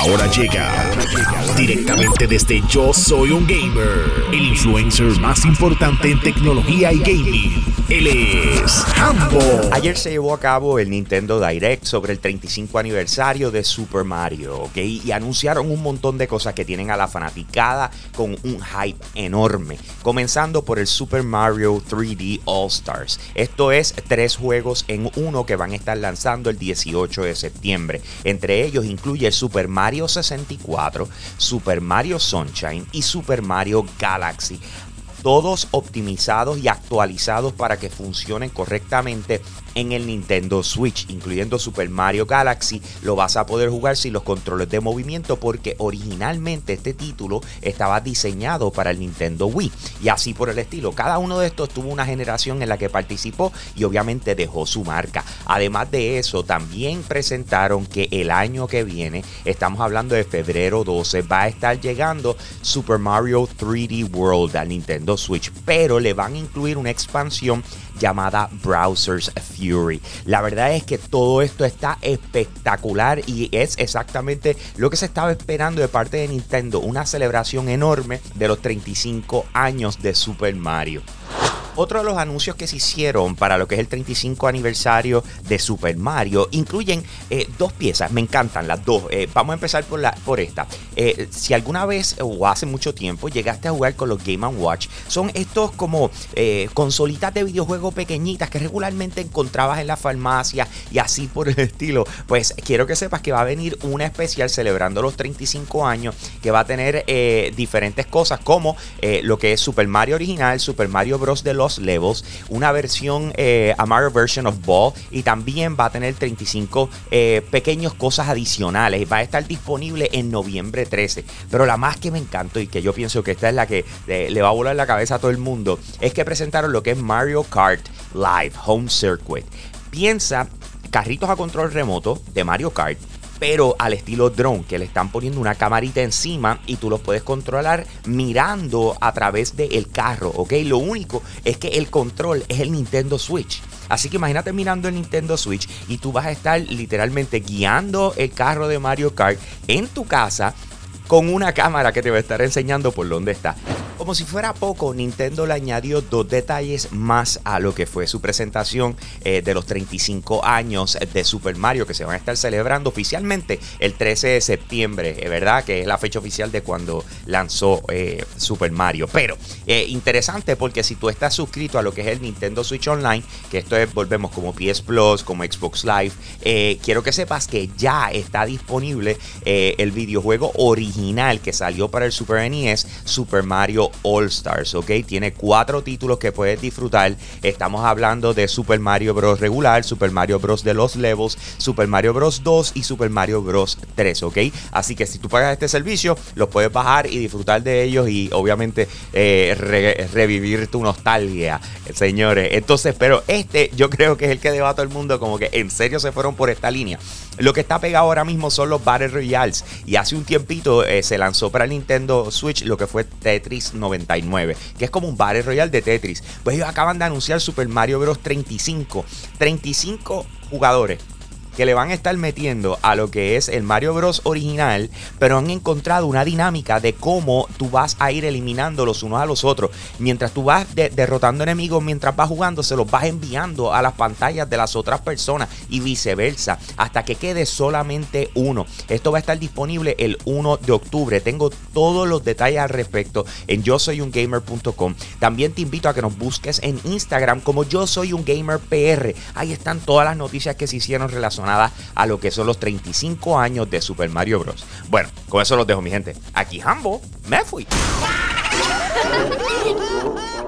Ahora llega directamente desde Yo Soy un Gamer, el influencer más importante en tecnología y gaming. Él es. Ayer se llevó a cabo el Nintendo Direct sobre el 35 aniversario de Super Mario, ¿ok? Y anunciaron un montón de cosas que tienen a la fanaticada con un hype enorme. Comenzando por el Super Mario 3D All Stars. Esto es tres juegos en uno que van a estar lanzando el 18 de septiembre. Entre ellos incluye el Super Mario 64, Super Mario Sunshine y Super Mario Galaxy todos optimizados y actualizados para que funcionen correctamente en el Nintendo Switch, incluyendo Super Mario Galaxy. Lo vas a poder jugar sin los controles de movimiento porque originalmente este título estaba diseñado para el Nintendo Wii y así por el estilo. Cada uno de estos tuvo una generación en la que participó y obviamente dejó su marca. Además de eso, también presentaron que el año que viene, estamos hablando de febrero 12, va a estar llegando Super Mario 3D World al Nintendo Switch, pero le van a incluir una expansión llamada Browsers Fury. La verdad es que todo esto está espectacular y es exactamente lo que se estaba esperando de parte de Nintendo, una celebración enorme de los 35 años de Super Mario. Otro de los anuncios que se hicieron para lo que es el 35 aniversario de Super Mario incluyen eh, dos piezas, me encantan las dos. Eh, vamos a empezar por, la, por esta. Eh, si alguna vez o hace mucho tiempo llegaste a jugar con los Game Watch, son estos como consolitas de videojuegos pequeñitas que regularmente encontrabas en la farmacia y así por el estilo. Pues quiero que sepas que va a venir una especial celebrando los 35 años que va a tener diferentes cosas como lo que es Super Mario original, Super Mario Bros. de los levels, una versión eh, a Mario version of Ball y también va a tener 35 eh, pequeños cosas adicionales. Va a estar disponible en noviembre 13. Pero la más que me encantó y que yo pienso que esta es la que eh, le va a volar la cabeza a todo el mundo es que presentaron lo que es Mario Kart Live Home Circuit. Piensa carritos a control remoto de Mario Kart pero al estilo drone, que le están poniendo una camarita encima y tú los puedes controlar mirando a través del carro, ¿ok? Lo único es que el control es el Nintendo Switch. Así que imagínate mirando el Nintendo Switch y tú vas a estar literalmente guiando el carro de Mario Kart en tu casa con una cámara que te va a estar enseñando por dónde está. Como si fuera poco, Nintendo le añadió dos detalles más a lo que fue su presentación eh, de los 35 años de Super Mario que se van a estar celebrando oficialmente el 13 de septiembre, eh, ¿verdad? Que es la fecha oficial de cuando lanzó eh, Super Mario. Pero interesante porque si tú estás suscrito a lo que es el Nintendo Switch Online, que esto es, volvemos como PS Plus, como Xbox Live, quiero que sepas que ya está disponible el videojuego original que salió para el Super NES, Super Mario All Stars, ¿ok? Tiene cuatro títulos que puedes disfrutar. Estamos hablando de Super Mario Bros. regular, Super Mario Bros. de los levels, Super Mario Bros. 2 y Super Mario Bros. 3, ¿ok? Así que si tú pagas este servicio, los puedes bajar y disfrutar de ellos y obviamente eh, revivir tu nostalgia, señores. Entonces, pero este yo creo que es el que deba todo el mundo como que en serio se fueron por esta línea. Lo que está pegado ahora mismo son los Battle Royales y hace un tiempito eh, se lanzó para Nintendo Switch lo que fue Tetris 99, que es como un Battle Royale de Tetris. Pues ellos acaban de anunciar Super Mario Bros. 35. 35 jugadores que le van a estar metiendo a lo que es el Mario Bros original, pero han encontrado una dinámica de cómo tú vas a ir eliminando los unos a los otros. Mientras tú vas derrotando enemigos, mientras vas jugando, se los vas enviando a las pantallas de las otras personas y viceversa, hasta que quede solamente uno. Esto va a estar disponible el 1 de octubre. Tengo todos los detalles al respecto en yo soy un gamer.com. También te invito a que nos busques en Instagram como yo soy un gamer PR. Ahí están todas las noticias que se hicieron relacionadas a lo que son los 35 años de Super Mario Bros. Bueno, con eso los dejo, mi gente. Aquí Hambo, me fui.